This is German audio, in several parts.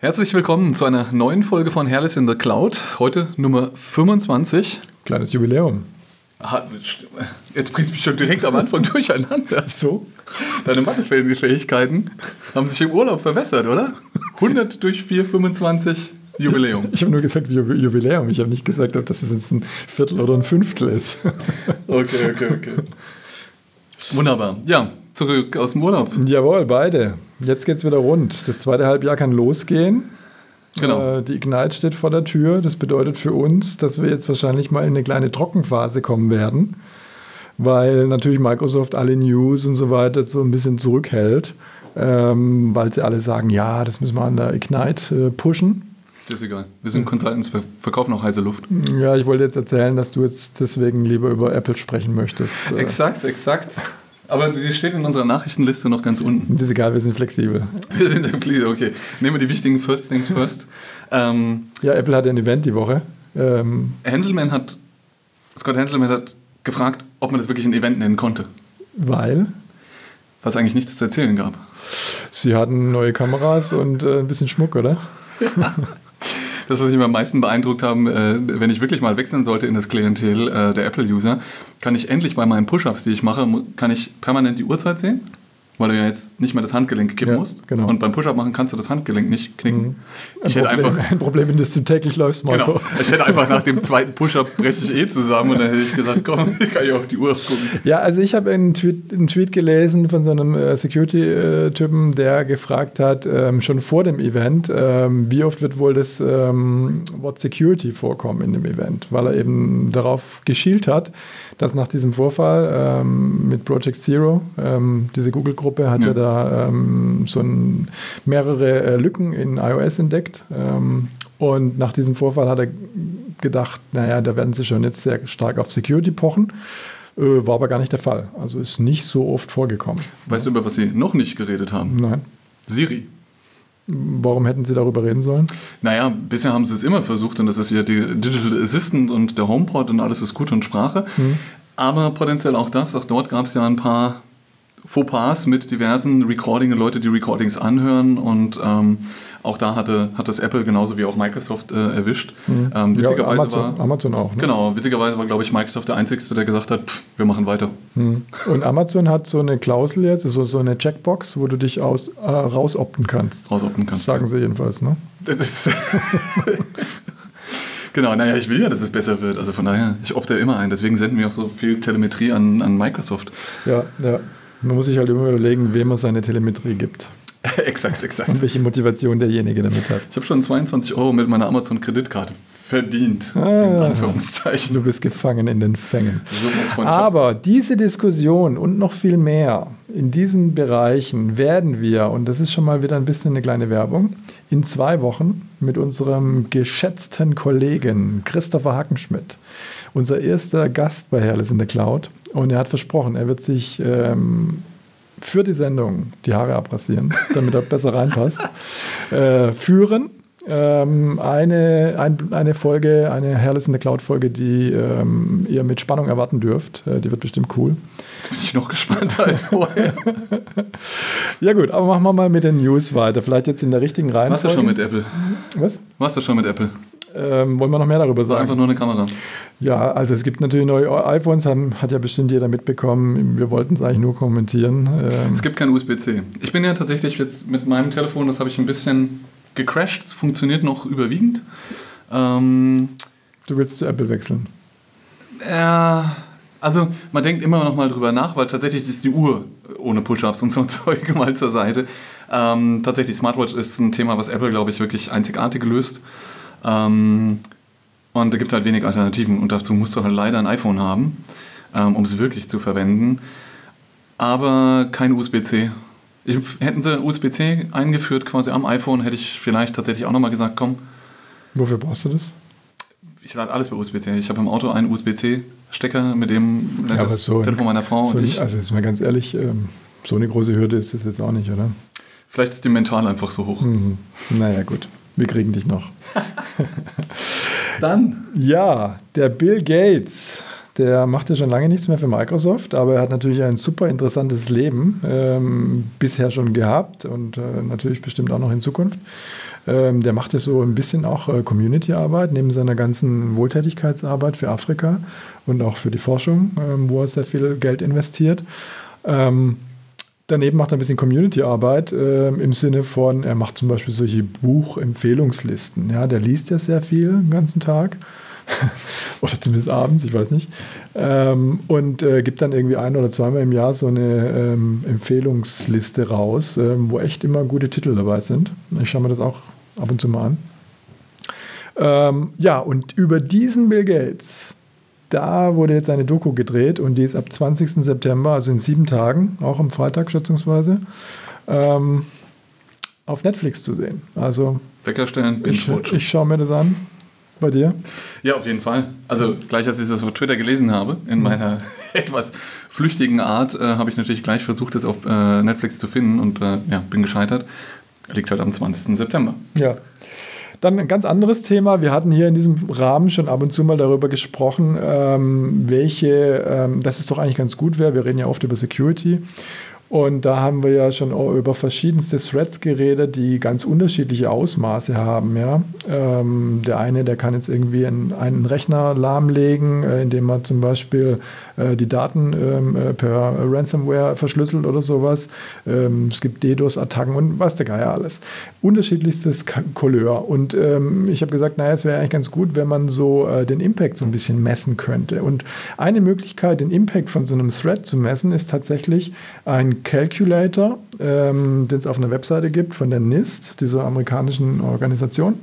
Herzlich willkommen zu einer neuen Folge von Herrlich in the Cloud. Heute Nummer 25. Kleines Jubiläum. Jetzt bringst du mich schon direkt am Anfang durcheinander. So? Deine Mathefähigkeiten haben sich im Urlaub verbessert, oder? 100 durch 4, 25 Jubiläum. Ich habe nur gesagt Jubiläum. Ich habe nicht gesagt, ob das jetzt ein Viertel oder ein Fünftel ist. Okay, okay, okay. Wunderbar. Ja, zurück aus dem Urlaub. Jawohl, beide. Jetzt geht es wieder rund. Das zweite Halbjahr kann losgehen. Genau. Äh, die Ignite steht vor der Tür. Das bedeutet für uns, dass wir jetzt wahrscheinlich mal in eine kleine Trockenphase kommen werden, weil natürlich Microsoft alle News und so weiter so ein bisschen zurückhält, ähm, weil sie alle sagen, ja, das müssen wir an der Ignite äh, pushen. Ist egal. Wir sind Consultants, wir verkaufen auch heiße Luft. Ja, ich wollte jetzt erzählen, dass du jetzt deswegen lieber über Apple sprechen möchtest. Äh, Exakt, exakt. Aber die steht in unserer Nachrichtenliste noch ganz unten. ist egal, wir sind flexibel. Wir sind flexibel, okay. Nehmen wir die wichtigen First Things First. Ähm, Ja, Apple hat ein Event die Woche. Ähm, Henselman hat, Scott Henselman hat gefragt, ob man das wirklich ein Event nennen konnte, weil weil es eigentlich nichts zu erzählen gab. sie hatten neue Kameras und äh, ein bisschen Schmuck, oder? Das, was mich am meisten beeindruckt haben, äh, wenn ich wirklich mal wechseln sollte in das Klientel äh, der Apple-User, kann ich endlich bei meinen Push-Ups, die ich mache, kann ich permanent die Uhrzeit sehen, weil du ja jetzt nicht mehr das Handgelenk kippen Ja, musst. genau. Und beim Push-Up machen kannst du das Handgelenk nicht knicken. Ich ein, hätte Problem, einfach ein Problem, in das du täglich läufst, Marco. Genau. Ich hätte einfach nach dem zweiten Push-Up breche ich eh zusammen und dann hätte ich gesagt, komm, ich kann ja auf die Uhr gucken. Ja, also ich habe einen Tweet, einen Tweet gelesen von so einem äh, Security-Typen, der gefragt hat, ähm, schon vor dem Event, ähm, wie oft wird wohl das ähm, Wort Security vorkommen in dem Event, weil er eben darauf geschielt hat, dass nach diesem Vorfall mit Project Zero, diese Google-Gruppe hat ja, Ja. da ähm, so ein, mehrere äh, Lücken in iOS entdeckt. Ähm, und nach diesem Vorfall hat er gedacht, naja, da werden sie schon jetzt sehr stark auf Security pochen. Äh, War aber gar nicht der Fall. Also ist nicht so oft vorgekommen. Weißt du, über was sie noch nicht geredet haben? Nein. Siri. Warum hätten sie darüber reden sollen? Naja, bisher haben sie es immer versucht und das ist ja die Digital Assistant und der HomePod und alles ist gut und Sprache. Aber potenziell auch das, auch dort gab es ja ein paar Fauxpas mit diversen Recording und Leute, die Recordings anhören und ähm, auch da hatte, hat das Apple genauso wie auch Microsoft äh, erwischt. Ähm, Ja, witzigerweise Amazon, war, Amazon auch. Ne? genau, witzigerweise war, glaube ich, Microsoft der Einzige, der gesagt hat, pff, wir machen weiter. Hm. Und Amazon hat so eine Klausel jetzt, so, so eine Checkbox, wo du dich aus, äh, rausopten kannst. Rausopten Das kannst. sagen sie jedenfalls. Ne? Das ist. genau, naja, ich will ja, dass es besser wird. Also von daher, ich opte immer ein. Deswegen senden wir auch so viel Telemetrie an, an Microsoft. Ja, ja. Man muss sich halt immer überlegen, wem man seine Telemetrie gibt exakt, exakt. und welche Motivation derjenige damit hat. Ich habe schon 22 Euro mit meiner Amazon-Kreditkarte verdient. In Ah. Anführungszeichen. Du bist gefangen in den Fängen. Von Aber diese Diskussion und noch viel mehr in diesen Bereichen werden wir, und das ist schon mal wieder ein bisschen eine kleine Werbung, in zwei Wochen mit unserem geschätzten Kollegen Christopher Hackenschmidt, unser erster Gast bei Herrles in der Cloud. Und er hat versprochen, er wird sich ähm, für die Sendung die Haare abrasieren, damit er besser reinpasst, äh, führen. Ähm, eine, ein, eine Folge, eine Herrles in der Cloud-Folge, die ähm, ihr mit Spannung erwarten dürft. Äh, die wird bestimmt cool. Jetzt bin ich noch gespannter als vorher. Ja gut, aber machen wir mal mit den News weiter. Vielleicht jetzt in der richtigen Reihenfolge. Warst du schon mit Apple? Was? Warst du schon mit Apple? Ähm, wollen wir noch mehr darüber War einfach sagen? nur eine Kamera. Ja, also es gibt natürlich neue iPhones, haben, hat ja bestimmt jeder mitbekommen. Wir wollten es eigentlich nur kommentieren. Ähm, Es gibt kein USB-C. Ich bin ja tatsächlich jetzt mit meinem Telefon, das habe ich ein bisschen gecrashed. Es funktioniert noch überwiegend. Ähm, du willst zu Apple wechseln. Ja, also man denkt immer noch mal drüber nach, weil tatsächlich ist die Uhr ohne Push-Ups und so Zeug mal zur Seite. Ähm, tatsächlich, Smartwatch ist ein Thema, was Apple, glaube ich, wirklich einzigartig löst. Ähm, und da gibt es halt wenig Alternativen und dazu musst du halt leider ein iPhone haben, ähm, um es wirklich zu verwenden. Aber kein USB-C. Hätten sie USB-C eingeführt quasi am iPhone, hätte ich vielleicht tatsächlich auch nochmal gesagt, komm, Wofür brauchst du das? ich lade alles bei USB-C. Ich habe im Auto einen USB-C-Stecker, mit dem Ja, aber das so- Telefon meiner Frau So, und ich. also ist mir ganz ehrlich, ähm, so eine große Hürde ist das jetzt auch nicht, oder? Vielleicht ist die mental einfach so hoch. Mhm. Naja, gut. Wir kriegen dich noch. Dann. Ja, der Bill Gates, der macht ja schon lange nichts mehr für Microsoft, aber er hat natürlich ein super interessantes Leben ähm, bisher schon gehabt und äh, natürlich bestimmt auch noch in Zukunft. Ähm, der macht ja so ein bisschen auch äh, Community-Arbeit neben seiner ganzen Wohltätigkeitsarbeit für Afrika und auch für die Forschung, ähm, wo er sehr viel Geld investiert. Ähm, Daneben macht er ein bisschen Community-Arbeit äh, im Sinne von, er macht zum Beispiel solche Buchempfehlungslisten. Ja, der liest ja sehr viel den ganzen Tag. oder zumindest abends, ich weiß nicht. Ähm, und äh, gibt dann irgendwie ein oder zweimal im Jahr so eine ähm, Empfehlungsliste raus, ähm, wo echt immer gute Titel dabei sind. Ich schaue mir das auch ab und zu mal an. Ähm, ja, und über diesen Bill Gates, da wurde jetzt eine Doku gedreht und die ist ab 20. September, also in sieben Tagen, auch am Freitag schätzungsweise, ähm, auf Netflix zu sehen. Also Wecker stellen, ich, ich schaue mir das an. Bei dir? Ja, auf jeden Fall. Also gleich als ich das auf Twitter gelesen habe, in mhm. meiner etwas flüchtigen Art, äh, habe ich natürlich gleich versucht, das auf äh, Netflix zu finden und äh, ja, bin gescheitert. Liegt halt am 20. September. Ja. Dann ein ganz anderes Thema. Wir hatten hier in diesem Rahmen schon ab und zu mal darüber gesprochen, ähm, welche, ähm, dass es doch eigentlich ganz gut wäre. Wir reden ja oft über Security und da haben wir ja schon über verschiedenste Threads geredet, die ganz unterschiedliche Ausmaße haben. Ja? Ähm, der eine, der kann jetzt irgendwie einen, einen Rechner lahmlegen, äh, indem er zum Beispiel äh, die Daten ähm, äh, per Ransomware verschlüsselt oder sowas. Ähm, es gibt DDoS-Attacken und was der Geier alles. Unterschiedlichstes Couleur. Und ähm, ich habe gesagt, naja, es wäre eigentlich ganz gut, wenn man so äh, den Impact so ein bisschen messen könnte. Und eine Möglichkeit, den Impact von so einem Thread zu messen, ist tatsächlich ein Calculator, den es auf einer Webseite gibt von der NIST, dieser amerikanischen Organisation.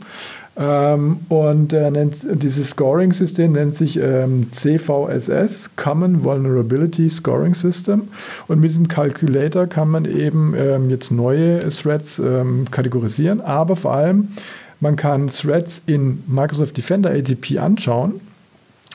Ähm, und äh, nennt, dieses Scoring-System nennt sich ähm, CVSS, Common Vulnerability Scoring System. Und mit diesem Calculator kann man eben ähm, jetzt neue Threads ähm, kategorisieren, aber vor allem man kann Threads in Microsoft Defender ATP anschauen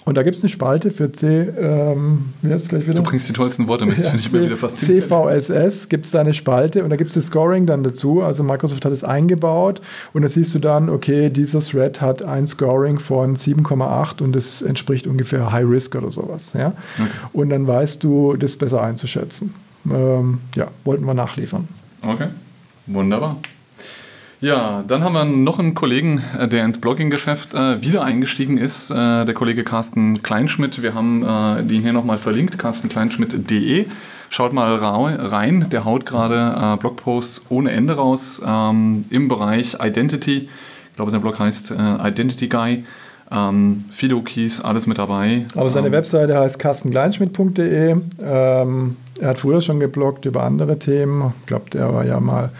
und da gibt es eine Spalte für C, ähm, es gleich wieder? Du bringst die tollsten Worte mit, das ja, finde ich immer wieder faszinierend. CVSS gibt es da eine Spalte und da gibt es das Scoring dann dazu. Also Microsoft hat es eingebaut und da siehst du dann, okay, dieser Thread hat ein Scoring von 7,8 und das entspricht ungefähr High Risk oder sowas. Ja? Okay. Und dann weißt du, das besser einzuschätzen. Ähm, ja, wollten wir nachliefern. Okay, wunderbar. Ja, dann haben wir noch einen Kollegen, äh, der ins Blogging-Geschäft äh, wieder eingestiegen ist, äh, der Kollege Carsten Kleinschmidt. Wir haben äh, den hier nochmal verlinkt, carstenkleinschmidt.de. Schaut mal rein, der haut gerade äh, Blogposts ohne Ende raus ähm, im Bereich Identity. Ich glaube, sein Blog heißt äh, Identity Guy. Ähm, Fido-Keys, alles mit dabei. Aber seine ähm, Webseite heißt carstenkleinschmidt.de. Ähm, er hat früher schon gebloggt über andere Themen. Ich glaube, der war ja mal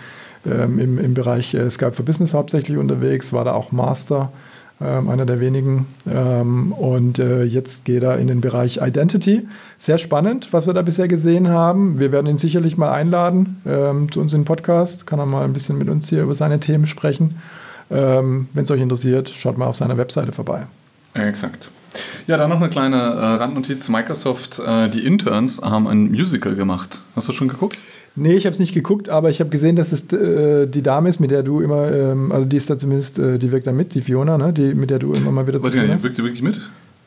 ähm, im, im Bereich äh, Skype for Business hauptsächlich unterwegs, war da auch Master, ähm, einer der wenigen. Ähm, und äh, jetzt geht er in den Bereich Identity. Sehr spannend, was wir da bisher gesehen haben. Wir werden ihn sicherlich mal einladen ähm, zu uns in den Podcast. Kann er mal ein bisschen mit uns hier über seine Themen sprechen. Ähm, Wenn es euch interessiert, schaut mal auf seiner Webseite vorbei. Exakt. Ja, dann noch eine kleine äh, Randnotiz. Microsoft, äh, die Interns haben ein Musical gemacht. Hast du schon geguckt? Nee, ich habe es nicht geguckt, aber ich habe gesehen, dass es äh, die Dame ist, mit der du immer, ähm, also die ist da zumindest, äh, die wirkt da mit, die Fiona, ne? die, mit der du immer mal wieder Weiß zu tun hast. Wirkt sie wirklich mit?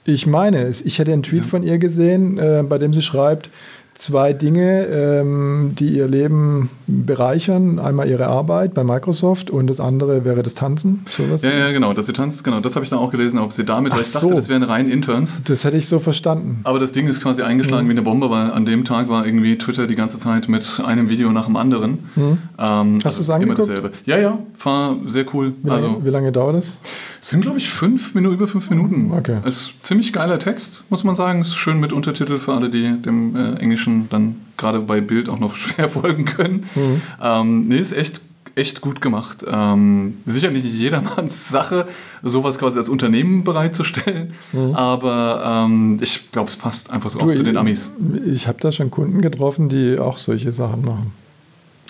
Ich meine es. Ich hätte einen Tweet von ihr gesehen, äh, bei dem sie schreibt, zwei Dinge, ähm, die ihr Leben bereichern. Einmal ihre Arbeit bei Microsoft und das andere wäre das Tanzen. Sowas. Ja, ja, genau, dass sie tanzt, genau. Das habe ich dann auch gelesen, ob sie damit, Ach weil ich so. dachte, das wären rein Interns. Das hätte ich so verstanden. Aber das Ding ist quasi eingeschlagen mhm. wie eine Bombe, weil an dem Tag war irgendwie Twitter die ganze Zeit mit einem Video nach dem anderen. Mhm. Ähm, Hast du es angeguckt? Immer dasselbe. Ja, ja, war sehr cool. Wie lange, also, wie lange dauert das? Es sind, glaube ich, fünf Minuten, über fünf Minuten. Okay. Es ist ziemlich geiler Text, muss man sagen. Es ist schön mit Untertitel für alle, die dem äh, Englischen dann gerade bei Bild auch noch schwer folgen können. Mhm. Ähm, nee, ist echt, echt gut gemacht. Ähm, sicher nicht jedermanns Sache, sowas quasi als Unternehmen bereitzustellen, mhm. aber ähm, ich glaube, es passt einfach so du, auch zu den Amis. Ich, ich habe da schon Kunden getroffen, die auch solche Sachen machen.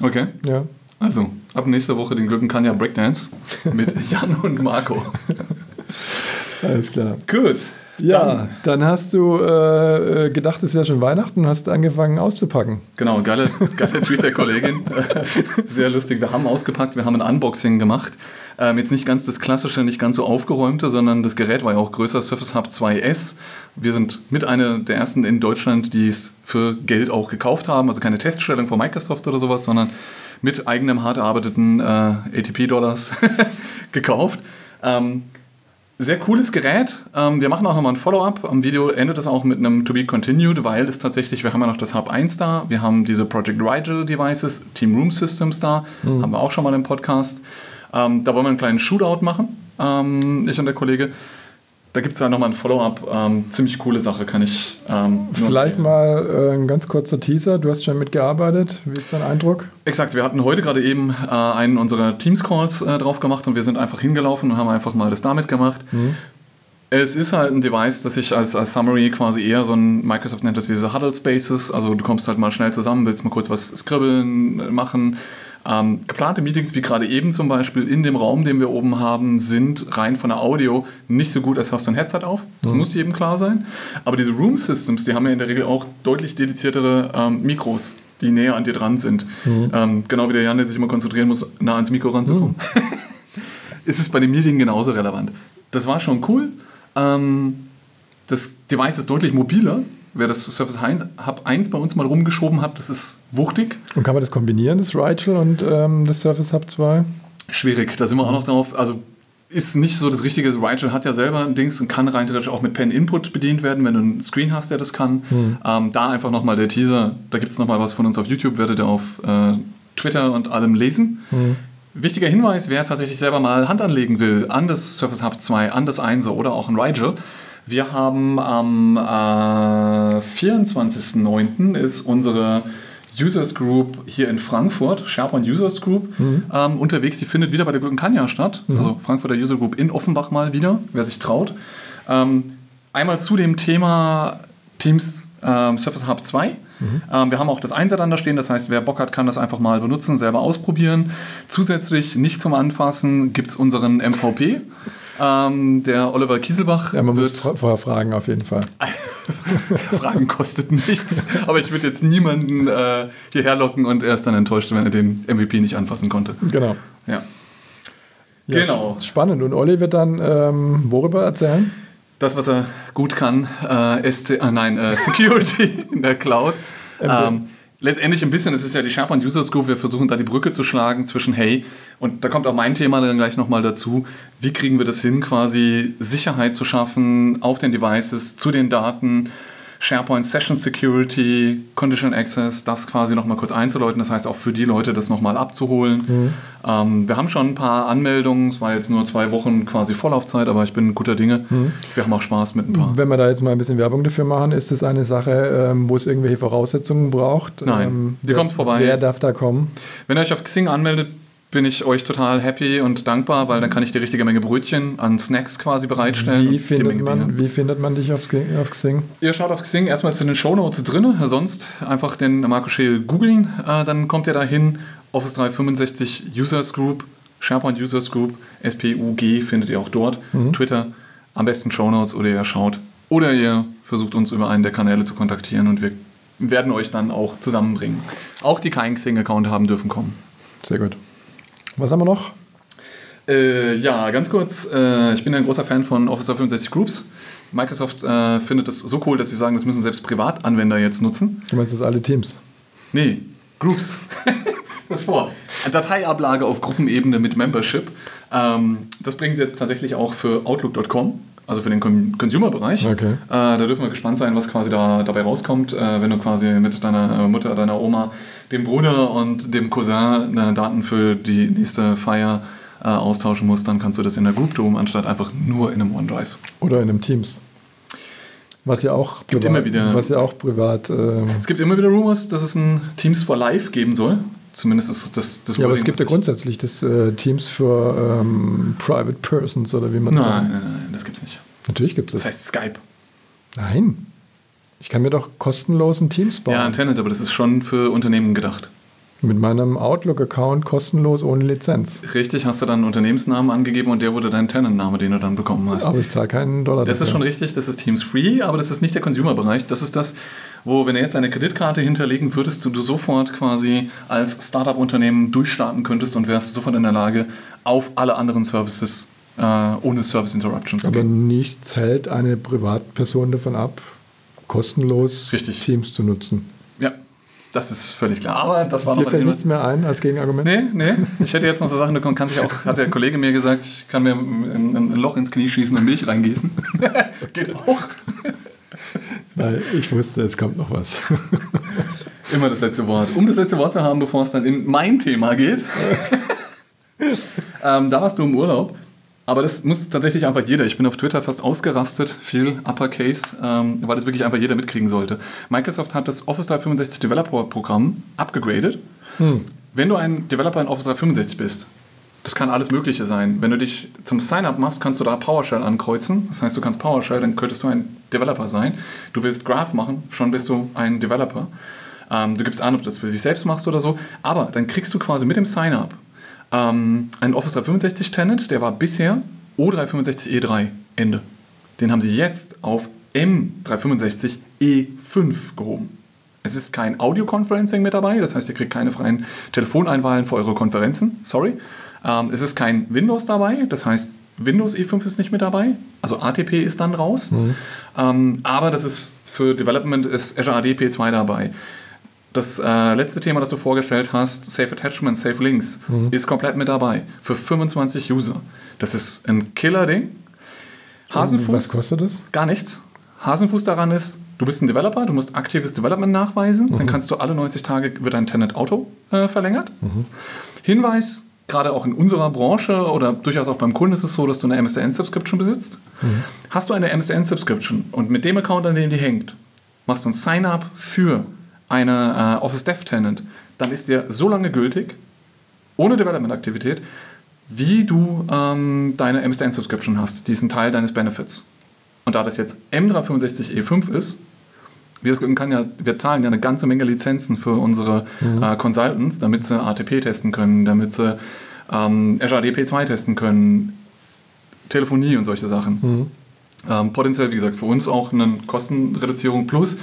Okay. Ja. Also, ab nächster Woche den Glücken kann ja Breakdance mit Jan und Marco. Alles klar. Gut. Ja, dann, hast du äh, gedacht, es wäre schon Weihnachten und hast angefangen auszupacken. Genau, geile, geile Twitter-Kollegin. Sehr lustig. Wir haben ausgepackt, wir haben ein Unboxing gemacht. Ähm, jetzt nicht ganz das klassische, nicht ganz so aufgeräumte, sondern das Gerät war ja auch größer, Surface Hub 2S. Wir sind mit einer der ersten in Deutschland, die es für Geld auch gekauft haben. Also keine Teststellung von Microsoft oder sowas, sondern mit eigenem hart erarbeiteten äh, ATP-Dollars gekauft. Ähm, sehr cooles Gerät. Ähm, wir machen auch nochmal ein Follow-up. Am Video endet es auch mit einem To Be Continued, weil es tatsächlich, wir haben ja noch das Hub 1 da, wir haben diese Project Rigel Devices, Team Room Systems da, mhm. haben wir auch schon mal im Podcast. Ähm, da wollen wir einen kleinen Shootout machen, ähm, ich und der Kollege. Da gibt es ja nochmal ein Follow-up. Ähm, ziemlich coole Sache, kann ich. Ähm, Vielleicht mal äh, ein ganz kurzer Teaser. Du hast schon mitgearbeitet. Wie ist dein Eindruck? Exakt. Wir hatten heute gerade eben äh, einen unserer Teams-Calls äh, drauf gemacht und wir sind einfach hingelaufen und haben einfach mal das damit gemacht. Mhm. Es ist halt ein Device, das ich als, als Summary quasi eher so ein, Microsoft nennt das diese Huddle Spaces, also du kommst halt mal schnell zusammen, willst mal kurz was skribbeln, machen, ähm, geplante Meetings, wie gerade eben zum Beispiel in dem Raum, den wir oben haben, sind rein von der Audio nicht so gut, als hast du ein Headset auf. Das mhm. muss jedem klar sein. Aber diese Room Systems, die haben ja in der Regel auch deutlich dediziertere ähm, Mikros, die näher an dir dran sind. Mhm. Ähm, genau wie der Jan, der sich immer konzentrieren muss, nah ans Mikro ranzukommen. Mhm. ist es bei dem Meeting genauso relevant. Das war schon cool. Ähm, das Device ist deutlich mobiler wer das Surface Hub 1 bei uns mal rumgeschoben hat, das ist wuchtig. Und kann man das kombinieren, das Rigel und ähm, das Surface Hub 2? Schwierig, da sind wir auch noch drauf. Also ist nicht so das Richtige. Rigel hat ja selber ein Dings und kann rein theoretisch auch mit Pen Input bedient werden, wenn du einen Screen hast, der das kann. Hm. Ähm, da einfach nochmal der Teaser. Da gibt es nochmal was von uns auf YouTube, werdet ihr auf äh, Twitter und allem lesen. Hm. Wichtiger Hinweis, wer tatsächlich selber mal Hand anlegen will an das Surface Hub 2, an das 1 oder auch ein Rigel, wir haben am äh, 24.09. ist unsere Users Group hier in Frankfurt, SharePoint Users Group, mhm. ähm, unterwegs. Die findet wieder bei der Glückenkanja statt. Mhm. Also Frankfurter User Group in Offenbach mal wieder, wer sich traut. Ähm, einmal zu dem Thema Teams ähm, Surface Hub 2. Mhm. Ähm, wir haben auch das Einser dann da stehen, das heißt, wer Bock hat, kann das einfach mal benutzen, selber ausprobieren. Zusätzlich, nicht zum Anfassen, gibt es unseren MVP. Ähm, der Oliver Kieselbach. Ja, man muss vorher fragen, auf jeden Fall. fragen kostet nichts. Aber ich würde jetzt niemanden äh, hierher locken und er ist dann enttäuscht, wenn er den MVP nicht anfassen konnte. Genau. Ja. ja genau. Spannend. Und Olli wird dann ähm, worüber erzählen? Das, was er gut kann, äh, SC, äh, nein, äh, Security in der Cloud. Ähm, letztendlich ein bisschen, es ist ja die SharePoint Users Group, wir versuchen da die Brücke zu schlagen zwischen, hey, und da kommt auch mein Thema dann gleich nochmal dazu, wie kriegen wir das hin, quasi Sicherheit zu schaffen auf den Devices, zu den Daten, SharePoint Session Security, Conditional Access, das quasi nochmal kurz einzuläuten. Das heißt auch für die Leute, das nochmal abzuholen. Mhm. Ähm, wir haben schon ein paar Anmeldungen. Es war jetzt nur zwei Wochen quasi Vorlaufzeit, aber ich bin guter Dinge. Mhm. Wir haben auch Spaß mit ein paar. Wenn wir da jetzt mal ein bisschen Werbung dafür machen, ist das eine Sache, ähm, wo es irgendwelche Voraussetzungen braucht? Nein, ähm, die kommt vorbei. Wer darf da kommen? Wenn ihr euch auf Xing anmeldet, bin ich euch total happy und dankbar, weil dann kann ich die richtige Menge Brötchen an Snacks quasi bereitstellen. Wie, findet man, wie findet man dich auf, Xing? Ihr schaut auf Xing, erstmal ist in den Shownotes drin, sonst einfach den Marco Scheel googeln, äh, dann kommt ihr da hin. Office 365 Users Group, SharePoint Users Group, SPUG findet ihr auch dort. Mhm. Twitter, am besten Shownotes oder ihr schaut. Oder ihr versucht uns über einen der Kanäle zu kontaktieren und wir werden euch dann auch zusammenbringen. Auch die keinen Xing-Account haben dürfen kommen. Sehr gut. Was haben wir noch? Äh, ja, ganz kurz. Äh, ich bin ein großer Fan von Office 365 Groups. Microsoft äh, findet das so cool, dass sie sagen, das müssen selbst Privatanwender jetzt nutzen. Du meinst das alle Teams? Nee, Groups. das vor. Dateiablage auf Gruppenebene mit Membership. Ähm, das bringen sie jetzt tatsächlich auch für Outlook.com. Also für den Consumer-Bereich. Okay. Äh, da dürfen wir gespannt sein, was quasi da dabei rauskommt, äh, wenn du quasi mit deiner Mutter, deiner Oma dem Bruder und dem Cousin äh, Daten für die nächste Feier äh, austauschen musst, dann kannst du das in der Group tun, anstatt einfach nur in einem OneDrive. Oder in einem Teams. Was ja auch gibt privat, immer wieder, was ja auch privat. Äh es gibt immer wieder Rumors, dass es ein Teams for Life geben soll. Zumindest ist das das Ja, aber es gibt ja grundsätzlich das äh, Teams für ähm, Private Persons oder wie man nein, sagt. Nein, nein, nein, das gibt es nicht. Natürlich gibt es das. Das heißt Skype. Nein. Ich kann mir doch kostenlosen Teams bauen. Ja, Internet, aber das ist schon für Unternehmen gedacht. Mit meinem Outlook-Account kostenlos ohne Lizenz. Richtig, hast du dann einen Unternehmensnamen angegeben und der wurde dein Tenant-Name, den du dann bekommen hast. Aber ich zahle keinen Dollar. Das ist schon richtig, das ist Teams Free, aber das ist nicht der Consumer-Bereich. Das ist das, wo, wenn du jetzt eine Kreditkarte hinterlegen würdest, du, du sofort quasi als Startup-Unternehmen durchstarten könntest und wärst sofort in der Lage, auf alle anderen Services äh, ohne Service Interruption zu Aber gehen. nichts hält eine Privatperson davon ab, kostenlos Richtig. Teams zu nutzen. Ja, das ist völlig klar. Aber das war Dir fällt nichts mehr ein als Gegenargument? Nee, nee. Ich hätte jetzt noch so Sachen, da kann sich auch, hat der Kollege mir gesagt, ich kann mir ein, ein Loch ins Knie schießen und Milch reingießen. Geht auch. Nein, ich wusste, es kommt noch was. Immer das letzte Wort. Um das letzte Wort zu haben, bevor es dann in mein Thema geht. ähm, da warst du im Urlaub. Aber das muss tatsächlich einfach jeder. Ich bin auf Twitter fast ausgerastet, viel Uppercase, ähm, weil das wirklich einfach jeder mitkriegen sollte. Microsoft hat das Office 365 Developer Programm abgegradet. Wenn du ein Developer in Office 365 bist, das kann alles Mögliche sein. Wenn du dich zum Sign-up machst, kannst du da PowerShell ankreuzen. Das heißt, du kannst PowerShell, dann könntest du ein Developer sein. Du willst Graph machen, schon bist du ein Developer. Ähm, du gibst an, ob du das für dich selbst machst oder so. Aber dann kriegst du quasi mit dem Sign-up ähm, einen Office 365 Tenant, der war bisher O365 E3. Ende. Den haben sie jetzt auf M365 E5 gehoben. Es ist kein Audio-Conferencing mit dabei, das heißt, ihr kriegt keine freien Telefoneinwahlen für eure Konferenzen. Sorry. Ähm, es ist kein Windows dabei, das heißt, Windows E5 ist nicht mit dabei. Also ATP ist dann raus. Ähm, aber das ist für Development ist Azure AD P2 dabei. Das äh, letzte Thema, das du vorgestellt hast, Safe Attachments, Safe Links, ist komplett mit dabei. Für 25 User. Das ist ein Killer-Ding. Hasenfuß. Was kostet das? Gar nichts. Hasenfuß daran ist, du bist ein Developer, du musst aktives Development nachweisen, dann kannst du alle 90 Tage, wird dein Tenant Auto äh, verlängert. Hinweis, gerade auch in unserer Branche oder durchaus auch beim Kunden ist es so, dass du eine MSDN-Subscription besitzt. Hast du eine MSDN-Subscription und mit dem Account, an dem die hängt, machst du ein Sign-up für eine äh, Office Dev Tenant, dann ist der so lange gültig, ohne Development-Aktivität, wie du ähm, deine MSDN-Subscription hast. Die ist ein Teil deines Benefits. Und da das jetzt M365E5 ist, wir, ja, wir zahlen ja eine ganze Menge Lizenzen für unsere äh, Consultants, damit sie ATP testen können, damit sie ähm, Azure AD P2 testen können, Telefonie und solche Sachen. Ähm, potenziell, wie gesagt, für uns auch eine Kostenreduzierung plus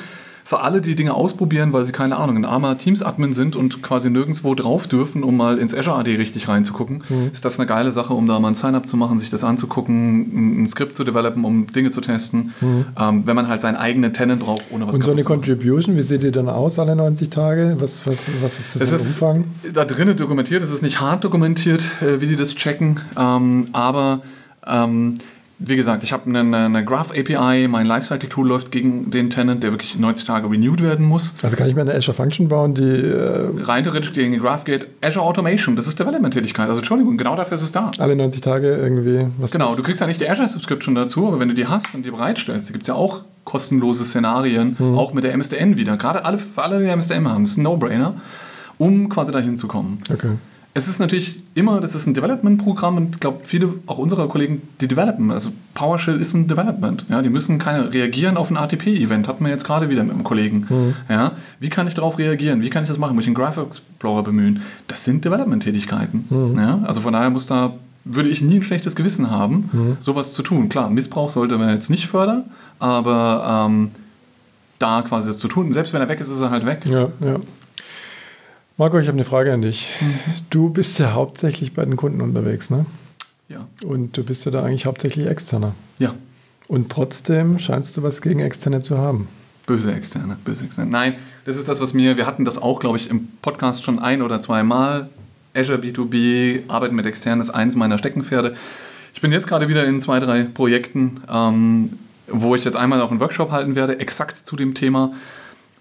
für alle, die Dinge ausprobieren, weil sie keine Ahnung, ein armer Teams-Admin sind und quasi nirgendwo drauf dürfen, um mal ins Azure AD richtig reinzugucken, ist das eine geile Sache, um da mal ein Sign-up zu machen, sich das anzugucken, ein, Skript zu developen, um Dinge zu testen, ähm, wenn man halt seinen eigenen Tenant braucht, ohne was Und so eine. Contribution, wie sieht die dann aus alle 90 Tage? Was, was, was ist das Es ist Umfang? da drinnen dokumentiert, es ist nicht hart dokumentiert, äh, wie die das checken, ähm, aber ähm, wie gesagt, ich habe eine, eine Graph API, mein Lifecycle-Tool läuft gegen den Tenant, der wirklich 90 Tage renewed werden muss. Also kann ich mir eine Azure Function bauen, die äh, Rein theoretisch gegen Graph geht Azure Automation, das ist Development-Tätigkeit. Also Entschuldigung, genau dafür ist es da. alle 90 Tage irgendwie was Genau, du kriegst ja nicht die Azure Subscription dazu, aber wenn du die hast und die bereitstellst, da gibt es ja auch kostenlose Szenarien, auch mit der MSDN wieder. Gerade alle, für alle, die MSDN haben, das ist ein No-Brainer, um quasi dahin zu kommen. Okay. Es ist natürlich immer, das ist ein Development-Programm und ich glaube, viele auch unserer Kollegen, die developen. Also PowerShell ist ein Development. Ja, die müssen keine reagieren auf ein ATP-Event, hatten wir jetzt gerade wieder mit einem Kollegen. Ja, wie kann ich darauf reagieren? Wie kann ich das machen? Muss ich einen Graph Explorer bemühen? Das sind Development-Tätigkeiten. Ja, also von daher muss da, würde ich nie ein schlechtes Gewissen haben, sowas zu tun. Klar, Missbrauch sollte man jetzt nicht fördern, aber ähm, da quasi das zu tun. Selbst wenn er weg ist, ist er halt weg. Ja, ja. Marco, ich habe eine Frage an dich. Du bist ja hauptsächlich bei den Kunden unterwegs, ne? Ja. Und du bist ja da eigentlich hauptsächlich externer. Ja. Und trotzdem scheinst du was gegen Externe zu haben. Böse Externe, böse Externe. Nein, das ist das, was mir, wir hatten das auch, glaube ich, im Podcast schon ein oder zwei Mal. Azure B2B, Arbeiten mit Externen ist eins meiner Steckenpferde. Ich bin jetzt gerade wieder in zwei, drei Projekten, ähm, wo ich jetzt einmal auch einen Workshop halten werde, exakt zu dem Thema,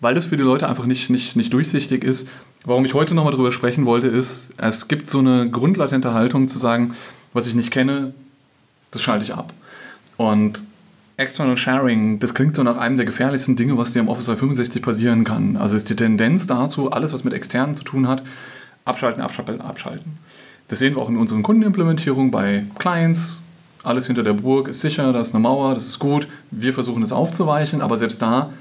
weil das für die Leute einfach nicht, nicht, nicht durchsichtig ist. Warum ich heute nochmal drüber sprechen wollte, ist, es gibt so eine grundlatente Haltung zu sagen, was ich nicht kenne, das schalte ich ab. Und External Sharing, das klingt so nach einem der gefährlichsten Dinge, was dir im Office 365 passieren kann. Also ist die Tendenz dazu, alles, was mit externen zu tun hat, abschalten, abschalten, abschalten. Das sehen wir auch in unseren Kundenimplementierungen bei Clients. Alles hinter der Burg ist sicher, da ist eine Mauer, das ist gut. Wir versuchen es aufzuweichen, aber selbst da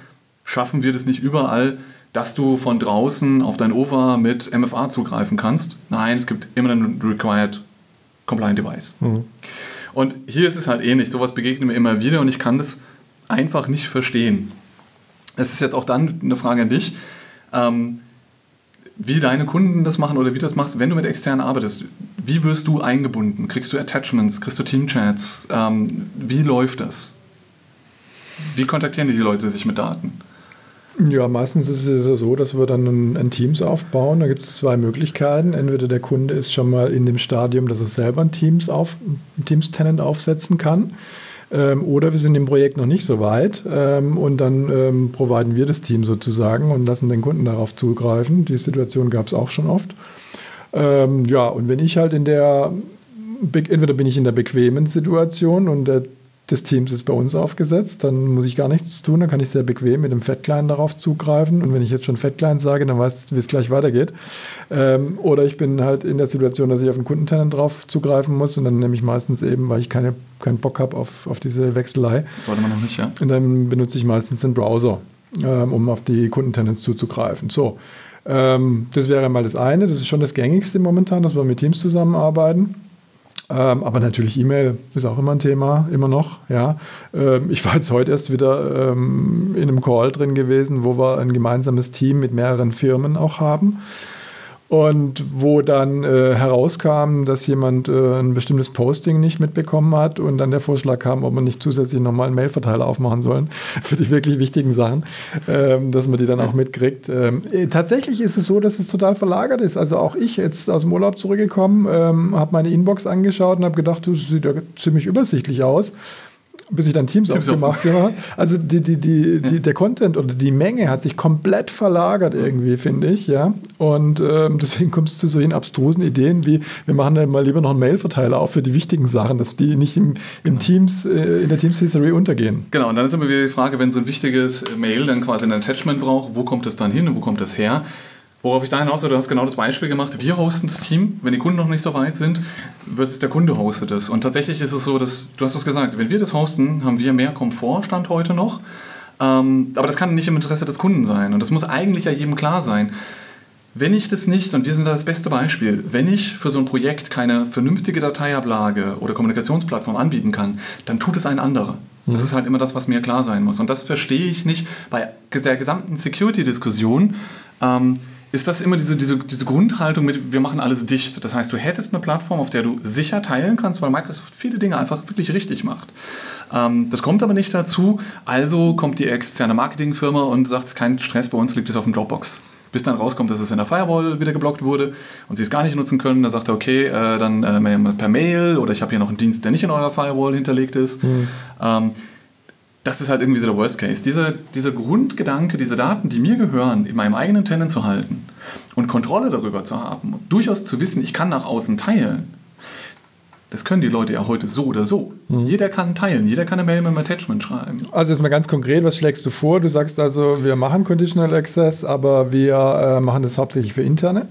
schaffen wir das nicht überall, dass du von draußen auf dein OVA mit MFA zugreifen kannst. Nein, es gibt immer einen Required Compliant Device. Mhm. Und hier ist es halt ähnlich. Sowas begegnet mir immer wieder und ich kann das einfach nicht verstehen. Es ist jetzt auch dann eine Frage an dich, ähm, wie deine Kunden das machen oder wie du das machst, wenn du mit externen arbeitest. Wie wirst du eingebunden? Kriegst du Attachments? Kriegst du Teamchats? Ähm, wie läuft das? Wie kontaktieren die Leute sich mit Daten? Ja, meistens ist es ja so, dass wir dann ein, Teams aufbauen. Da gibt es zwei Möglichkeiten. Entweder der Kunde ist schon mal in dem Stadium, dass er selber ein Teams auf, ein Teams-Tenant aufsetzen kann. Ähm, oder wir sind im Projekt noch nicht so weit ähm, und dann ähm, providen wir das Team sozusagen und lassen den Kunden darauf zugreifen. Die Situation gab es auch schon oft. Ähm, ja, und wenn ich halt in der, entweder bin ich in der bequemen Situation und der des Teams ist bei uns aufgesetzt, dann muss ich gar nichts tun, dann kann ich sehr bequem mit dem Fettclient darauf zugreifen. Und wenn ich jetzt schon Fettclient sage, dann weißt du, wie es gleich weitergeht. Ähm, oder ich bin halt in der Situation, dass ich auf einen Kundentenant drauf zugreifen muss und dann nehme ich meistens eben, weil ich keine, keinen Bock habe auf, auf diese Wechselei. Das sollte man noch nicht, ja. Und dann benutze ich meistens den Browser, ähm, um auf die Kundentenants zuzugreifen. So, ähm, das wäre mal das eine. Das ist schon das gängigste momentan, dass wir mit Teams zusammenarbeiten. Ähm, aber natürlich E-Mail ist auch immer ein Thema, immer noch. Ja. Ähm, ich war jetzt heute erst wieder ähm, in einem Call drin gewesen, wo wir ein gemeinsames Team mit mehreren Firmen auch haben. Und wo dann äh, herauskam, dass jemand äh, ein bestimmtes Posting nicht mitbekommen hat und dann der Vorschlag kam, ob man nicht zusätzlich nochmal einen Mailverteiler aufmachen sollen für die wirklich wichtigen Sachen, ähm, dass man die dann auch mitkriegt. Ähm, äh, tatsächlich ist es so, dass es total verlagert ist. Also auch ich jetzt aus dem Urlaub zurückgekommen, ähm, habe meine Inbox angeschaut und habe gedacht, das sieht ja ziemlich übersichtlich aus bis ich dann Teams, Teams aufgemacht habe. Also die, die, die, die, der Content oder die Menge hat sich komplett verlagert irgendwie, finde ich. Ja? Und ähm, deswegen kommst du zu solchen abstrusen Ideen wie, wir machen dann mal lieber noch einen Mailverteiler auf für die wichtigen Sachen, dass die nicht im, im genau. Teams, äh, in der Teams History untergehen. Genau, und dann ist immer wieder die Frage, wenn so ein wichtiges Mail dann quasi ein Attachment braucht, wo kommt das dann hin und wo kommt das her? Worauf ich da hinaus, du hast genau das Beispiel gemacht, wir hosten das Team, wenn die Kunden noch nicht so weit sind, versus der Kunde hostet es. Und tatsächlich ist es so, dass, du hast es gesagt, wenn wir das hosten, haben wir mehr Komfort, Stand heute noch. Ähm, aber das kann nicht im Interesse des Kunden sein. Und das muss eigentlich ja jedem klar sein. Wenn ich das nicht, und wir sind da das beste Beispiel, wenn ich für so ein Projekt keine vernünftige Dateiablage oder Kommunikationsplattform anbieten kann, dann tut es ein anderer. Das mhm. ist halt immer das, was mir klar sein muss. Und das verstehe ich nicht bei der gesamten Security-Diskussion. Ähm, ist das immer diese, diese, diese Grundhaltung mit, wir machen alles dicht. Das heißt, du hättest eine Plattform, auf der du sicher teilen kannst, weil Microsoft viele Dinge einfach wirklich richtig macht. Ähm, das kommt aber nicht dazu. Also kommt die externe Marketingfirma und sagt, kein Stress, bei uns liegt es auf dem Dropbox. Bis dann rauskommt, dass es in der Firewall wieder geblockt wurde und sie es gar nicht nutzen können, da sagt er, okay, äh, dann äh, per Mail oder ich habe hier noch einen Dienst, der nicht in eurer Firewall hinterlegt ist. Mhm. Ähm, das ist halt irgendwie so der Worst Case. Dieser, dieser Grundgedanke, diese Daten, die mir gehören, in meinem eigenen Tenant zu halten und Kontrolle darüber zu haben durchaus zu wissen, ich kann nach außen teilen, das können die Leute ja heute so oder so. Mhm. Jeder kann teilen, jeder kann eine Mail mit einem Attachment schreiben. Also jetzt mal ganz konkret, was schlägst du vor? Du sagst also, wir machen Conditional Access, aber wir äh, machen das hauptsächlich für Interne.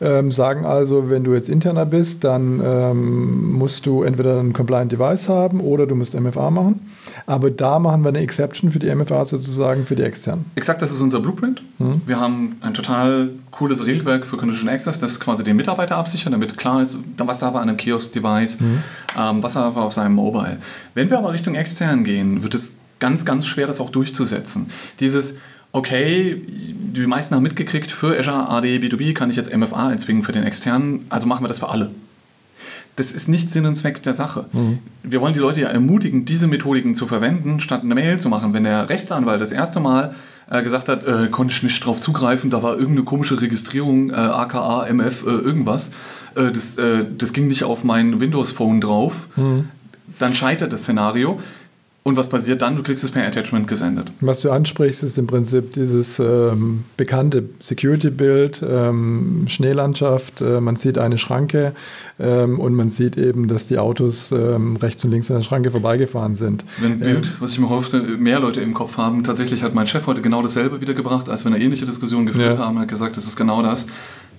Ähm, sagen also, wenn du jetzt interner bist, dann ähm, musst du entweder ein Compliant Device haben oder du musst MFA machen. Aber da machen wir eine Exception für die MFA sozusagen für die externen. Exakt, das ist unser Blueprint. Mhm. Wir haben ein total cooles Regelwerk für Conditional Access, das quasi den Mitarbeiter absichert, damit klar ist, was darf er an einem Kiosk-Device, mhm. ähm, was darf er auf seinem Mobile. Wenn wir aber Richtung extern gehen, wird es ganz, ganz schwer, das auch durchzusetzen. Dieses okay, die meisten haben mitgekriegt, für Azure AD B2B kann ich jetzt MFA einzwingen für den externen, also machen wir das für alle. Das ist nicht Sinn und Zweck der Sache. Mhm. Wir wollen die Leute ja ermutigen, diese Methodiken zu verwenden, statt eine Mail zu machen. Wenn der Rechtsanwalt das erste Mal äh, gesagt hat, äh, konnte ich nicht drauf zugreifen, da war irgendeine komische Registrierung, äh, aka, MF, äh, irgendwas, äh, das, äh, das ging nicht auf mein Windows-Phone drauf, mhm. dann scheitert das Szenario. Und was passiert dann? Du kriegst es per Attachment gesendet. Was du ansprichst, ist im Prinzip dieses ähm, bekannte Security-Bild, ähm, Schneelandschaft. Äh, man sieht eine Schranke ähm, und man sieht eben, dass die Autos ähm, rechts und links an der Schranke vorbeigefahren sind. Ein Bild, ähm, was ich mir hoffte, mehr Leute im Kopf haben. Tatsächlich hat mein Chef heute genau dasselbe wiedergebracht, als wir eine ähnliche Diskussion geführt ja. haben. Er hat gesagt, das ist genau das.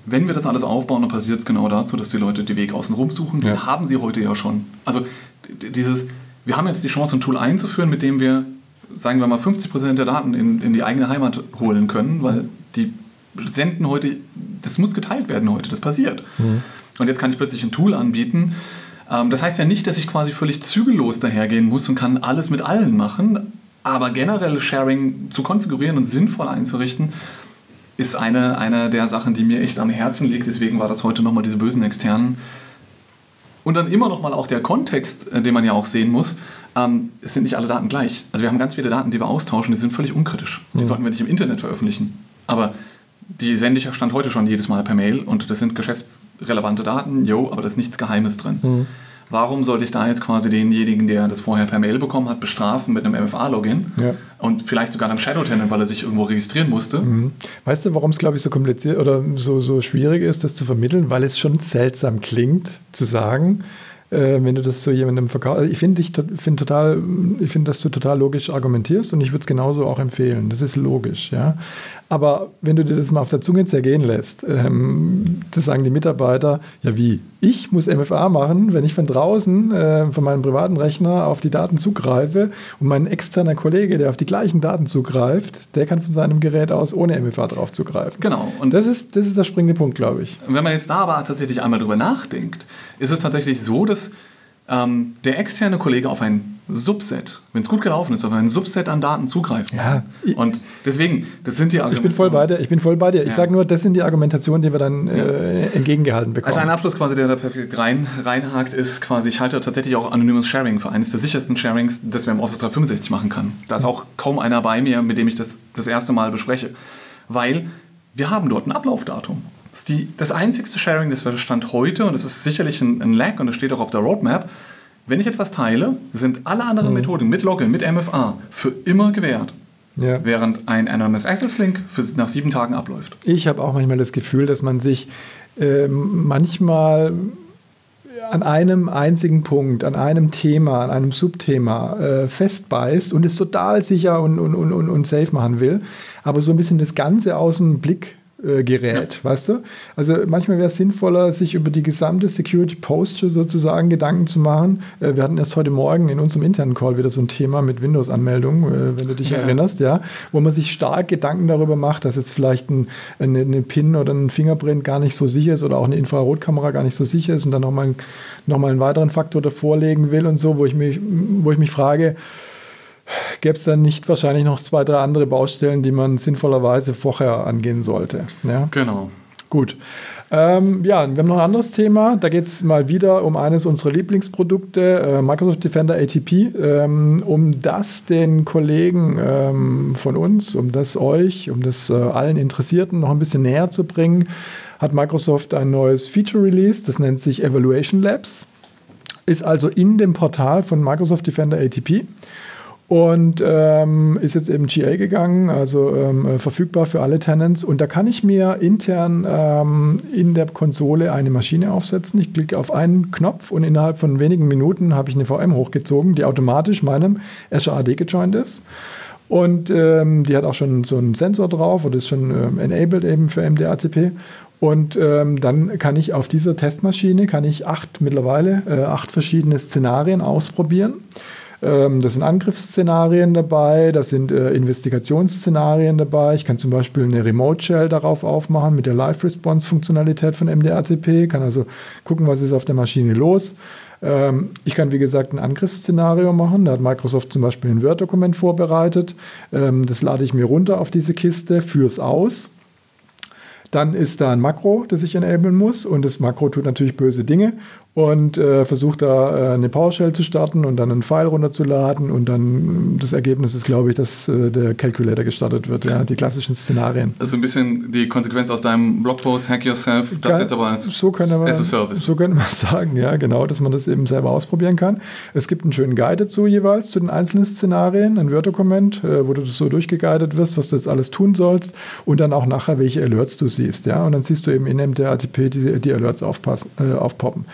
Wenn wir das alles aufbauen, dann passiert es genau dazu, dass die Leute die Weg außen rum suchen. Den haben sie heute ja schon. Also dieses wir haben jetzt die Chance, ein Tool einzuführen, mit dem wir, sagen wir mal, 50% der Daten in, in die eigene Heimat holen können, weil Die senden heute, das muss geteilt werden heute, das passiert. Mhm. Und jetzt kann ich plötzlich ein Tool anbieten. Ähm, das heißt ja nicht, dass ich quasi völlig zügellos dahergehen muss und kann alles mit allen machen. Aber generell Sharing zu konfigurieren und sinnvoll einzurichten, ist eine, eine der Sachen, die mir echt am Herzen liegt. Deswegen war das heute nochmal diese bösen externen. Und dann immer nochmal auch der Kontext, äh, den man ja auch sehen muss. Ähm, es sind nicht alle Daten gleich. Also wir haben ganz viele Daten, die wir austauschen, die sind völlig unkritisch. Die mhm. sollten wir nicht im Internet veröffentlichen. Aber die sende ich Stand heute schon jedes Mal per Mail und das sind geschäftsrelevante Daten, jo, aber da ist nichts Geheimes drin. Mhm. Warum sollte ich da jetzt quasi denjenigen, der das vorher per Mail bekommen hat, bestrafen mit einem MFA-Login ja. und vielleicht sogar einem Shadow-Tenant, weil er sich irgendwo registrieren musste? Mhm. Weißt du, warum es, glaube ich, so kompliziert oder so, so schwierig ist, das zu vermitteln? Weil es schon seltsam klingt, zu sagen, äh, wenn du das so jemandem verkaufst. Also ich finde find total, ich finde, dass du total logisch argumentierst und ich würde es genauso auch empfehlen. Das ist logisch, ja. Aber wenn du dir das mal auf der Zunge zergehen lässt, ähm, das sagen die Mitarbeiter, ja wie? Ich muss MFA machen, wenn ich von draußen, äh, von meinem privaten Rechner auf die Daten zugreife und mein externer Kollege, der auf die gleichen Daten zugreift, der kann von seinem Gerät aus ohne MFA drauf zugreifen. Genau. Und das ist, das ist der springende Punkt, glaube ich. Wenn man jetzt da aber tatsächlich einmal drüber nachdenkt, ist es tatsächlich so, dass ähm, der externe Kollege auf ein Subset, wenn es gut gelaufen ist, auf ein Subset an Daten zugreifen ja, Und deswegen, das sind die Argumentationen. Ich bin voll bei dir. Ich bin voll bei dir. Ich sage nur, das sind die Argumentationen, die wir dann ja. äh, entgegengehalten bekommen. Also ein Abschluss quasi, der da perfekt rein, reinhakt, ist quasi, ich halte tatsächlich auch anonymes Sharing für eines der sichersten Sharings, das wir im Office 365 machen kann. Da ist auch kaum einer bei mir, mit dem ich das das erste Mal bespreche. Weil wir haben dort ein Ablaufdatum. Das ist die, das einzigste Sharing, das wir Stand heute, und das ist sicherlich ein, ein Lag und das steht auch auf der Roadmap, wenn ich etwas teile, sind alle anderen mhm. Methoden mit Login, mit MFA für immer gewährt. Ja. Während ein Anonymous Access Link für, nach sieben Tagen abläuft. Ich habe auch manchmal das Gefühl, dass man sich äh, manchmal an einem einzigen Punkt, an einem Thema, an einem Subthema äh, festbeißt und es total sicher und, und, und, und safe machen will, aber so ein bisschen das Ganze aus dem Blick gerät, ja. weißt du? Also manchmal wäre es sinnvoller, sich über die gesamte Security Posture sozusagen Gedanken zu machen. Äh, wir hatten erst heute Morgen in unserem internen Call wieder so ein Thema mit Windows-Anmeldung, äh, wenn du dich ja. erinnerst, ja, wo man sich stark Gedanken darüber macht, dass jetzt vielleicht ein, eine, eine, PIN oder ein Fingerprint gar nicht so sicher ist oder auch eine Infrarotkamera gar nicht so sicher ist und dann nochmal noch mal einen weiteren Faktor davor legen will und so, wo ich mich, wo ich mich frage, gäbe es dann nicht wahrscheinlich noch zwei, drei andere Baustellen, die man sinnvollerweise vorher angehen sollte. Ja? Genau. Gut. Ähm, ja, wir haben noch ein anderes Thema. Da geht es mal wieder um eines unserer Lieblingsprodukte, äh, Microsoft Defender ATP. Ähm, um das den Kollegen ähm, von uns, um das euch, um das äh, allen Interessierten noch ein bisschen näher zu bringen, hat Microsoft ein neues Feature released. Das nennt sich Evaluation Labs. Ist also in dem Portal von Microsoft Defender ATP und ähm, ist jetzt eben GA gegangen, also ähm, äh, verfügbar für alle Tenants. Und da kann ich mir intern ähm, in der Konsole eine Maschine aufsetzen. Ich klicke auf einen Knopf und innerhalb von wenigen Minuten habe ich eine VM hochgezogen, die automatisch meinem Azure AD gejoint ist. Und ähm, die hat auch schon so einen Sensor drauf und ist schon ähm, enabled eben für MDATP. Und ähm, dann kann ich auf dieser Testmaschine kann ich acht mittlerweile äh, acht verschiedene Szenarien ausprobieren. Ähm, das sind Angriffsszenarien dabei, das sind äh, Investigationsszenarien dabei. Ich kann zum Beispiel eine Remote Shell darauf aufmachen mit der Live-Response-Funktionalität von MDRTP, kann also gucken, was ist auf der Maschine los. Ähm, ich kann, wie gesagt, ein Angriffsszenario machen. Da hat Microsoft zum Beispiel ein Word-Dokument vorbereitet. Ähm, das lade ich mir runter auf diese Kiste, führe es aus dann ist da ein Makro, das ich enablen muss und das Makro tut natürlich böse Dinge und äh, versucht da äh, eine PowerShell zu starten und dann einen File runterzuladen und dann das Ergebnis ist, glaube ich, dass äh, der Calculator gestartet wird, ja, die klassischen Szenarien. Also ein bisschen die Konsequenz aus deinem Blogpost Hack Yourself, das jetzt aber als, so man, as a Service. So könnte man sagen, ja, genau, dass man das eben selber ausprobieren kann. Es gibt einen schönen Guide dazu jeweils zu den einzelnen Szenarien, ein Word-Dokument, äh, wo du so durchgeguidet wirst, was du jetzt alles tun sollst und dann auch nachher, welche Alerts du siehst. Ja? Und dann siehst du eben in der ATP die, die Alerts aufpassen, äh, aufpoppen.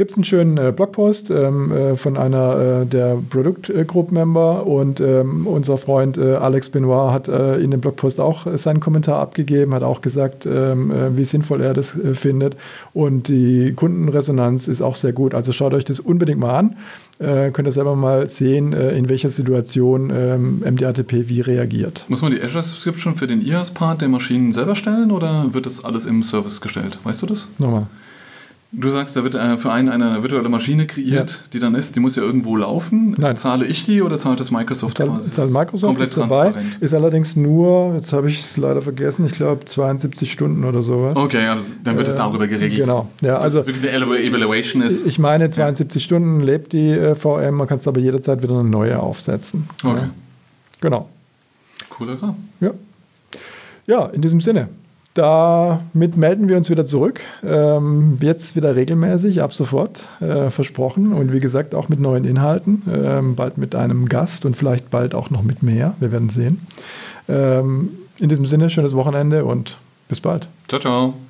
Gibt es einen schönen äh, Blogpost ähm, äh, von einer äh, der Produktgroup-Member und ähm, unser Freund äh, Alex Benoit hat äh, in dem Blogpost auch seinen Kommentar abgegeben, hat auch gesagt, ähm, wie sinnvoll er das findet und die Kundenresonanz ist auch sehr gut. Also schaut euch das unbedingt mal an. äh, könnt ihr selber mal sehen, äh, in welcher Situation ähm, MDATP wie reagiert. Muss man die Azure Subscription für den IaaS-Part der Maschinen selber stellen oder wird das alles im Service gestellt? Weißt du das? Nochmal. Du sagst, da wird äh, für einen eine virtuelle Maschine kreiert, Ja. die dann ist, die muss ja irgendwo laufen. Nein. Zahle ich die oder zahlt das Microsoft Zahl, quasi? Zahl Microsoft komplett ist dabei, ist allerdings nur, jetzt habe ich es leider vergessen, ich glaube 72 Stunden oder sowas. Okay, ja, dann wird es Äh, darüber geregelt. Genau. Ja, also es wirklich eine Evalu- Evaluation ist. ich meine, 72 Stunden lebt die äh, VM, man kann es aber jederzeit wieder eine neue aufsetzen. okay. Ja, genau. Cooler Kram. Ja. ja, in diesem Sinne. Damit melden wir uns wieder zurück. Ähm, jetzt wieder regelmäßig, ab sofort, äh, versprochen. Und wie gesagt, auch mit neuen Inhalten. Ähm, bald mit einem Gast und vielleicht bald auch noch mit mehr. Wir werden sehen. Ähm, in diesem Sinne, schönes Wochenende und bis bald. Ciao, ciao.